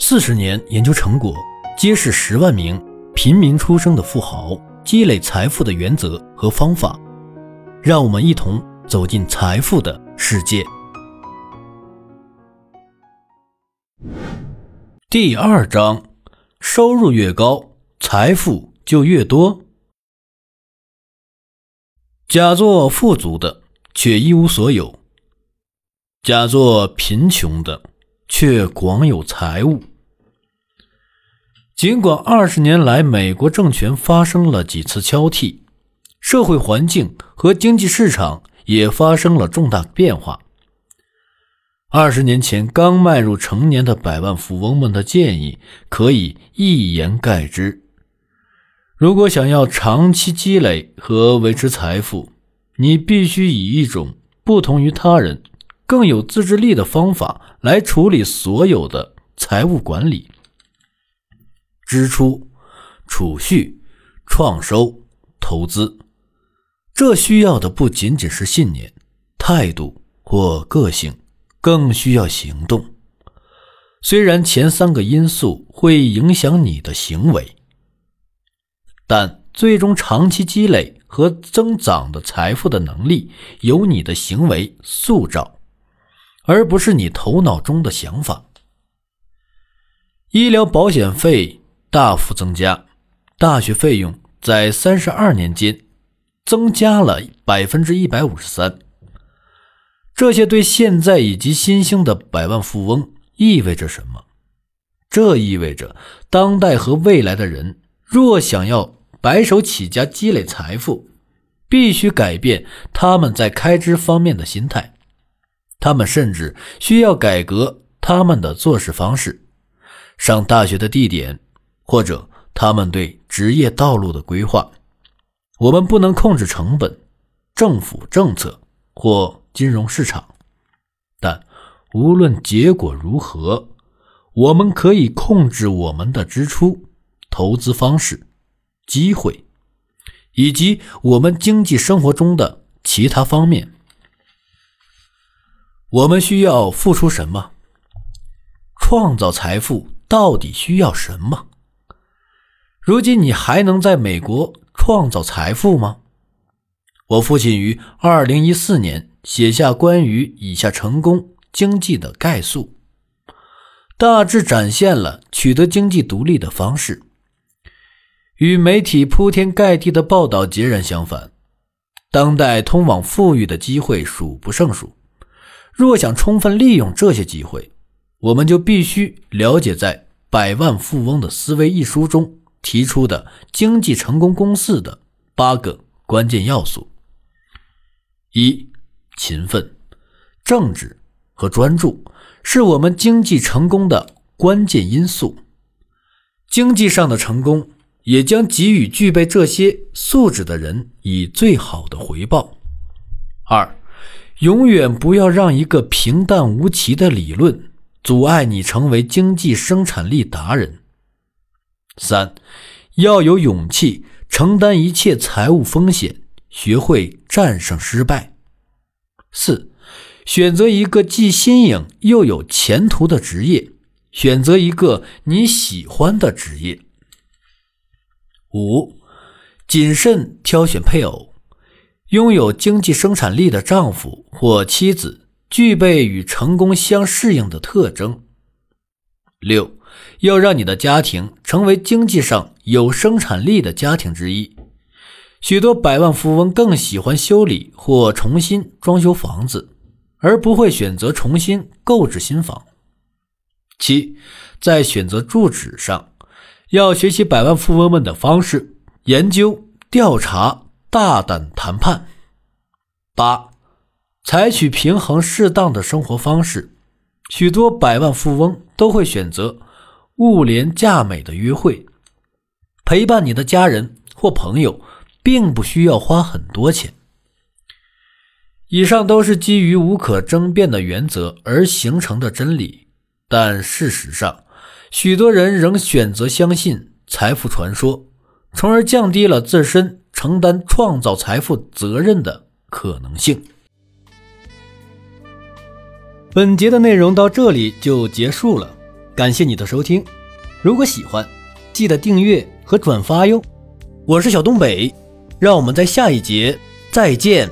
四十年研究成果，揭示十万名平民出生的富豪积累财富的原则和方法。让我们一同走进财富的世界。第二章：收入越高，财富就越多。假作富足的，却一无所有；假作贫穷的。却广有财物。尽管二十年来美国政权发生了几次交替，社会环境和经济市场也发生了重大变化。二十年前刚迈入成年的百万富翁们的建议可以一言盖之：如果想要长期积累和维持财富，你必须以一种不同于他人。更有自制力的方法来处理所有的财务管理、支出、储蓄、创收、投资。这需要的不仅仅是信念、态度或个性，更需要行动。虽然前三个因素会影响你的行为，但最终长期积累和增长的财富的能力由你的行为塑造。而不是你头脑中的想法。医疗保险费大幅增加，大学费用在三十二年间增加了百分之一百五十三。这些对现在以及新兴的百万富翁意味着什么？这意味着当代和未来的人若想要白手起家积累财富，必须改变他们在开支方面的心态。他们甚至需要改革他们的做事方式、上大学的地点，或者他们对职业道路的规划。我们不能控制成本、政府政策或金融市场，但无论结果如何，我们可以控制我们的支出、投资方式、机会，以及我们经济生活中的其他方面。我们需要付出什么？创造财富到底需要什么？如今你还能在美国创造财富吗？我父亲于二零一四年写下关于以下成功经济的概述，大致展现了取得经济独立的方式。与媒体铺天盖地的报道截然相反，当代通往富裕的机会数不胜数。若想充分利用这些机会，我们就必须了解在《百万富翁的思维》一书中提出的经济成功公式的八个关键要素：一、勤奋、正直和专注是我们经济成功的关键因素。经济上的成功也将给予具备这些素质的人以最好的回报。二。永远不要让一个平淡无奇的理论阻碍你成为经济生产力达人。三，要有勇气承担一切财务风险，学会战胜失败。四，选择一个既新颖又有前途的职业，选择一个你喜欢的职业。五，谨慎挑选配偶。拥有经济生产力的丈夫或妻子具备与成功相适应的特征。六，要让你的家庭成为经济上有生产力的家庭之一。许多百万富翁更喜欢修理或重新装修房子，而不会选择重新购置新房。七，在选择住址上，要学习百万富翁们的方式，研究调查。大胆谈判。八，采取平衡适当的生活方式。许多百万富翁都会选择物廉价美的约会。陪伴你的家人或朋友，并不需要花很多钱。以上都是基于无可争辩的原则而形成的真理，但事实上，许多人仍选择相信财富传说，从而降低了自身。承担创造财富责任的可能性。本节的内容到这里就结束了，感谢你的收听，如果喜欢，记得订阅和转发哟。我是小东北，让我们在下一节再见。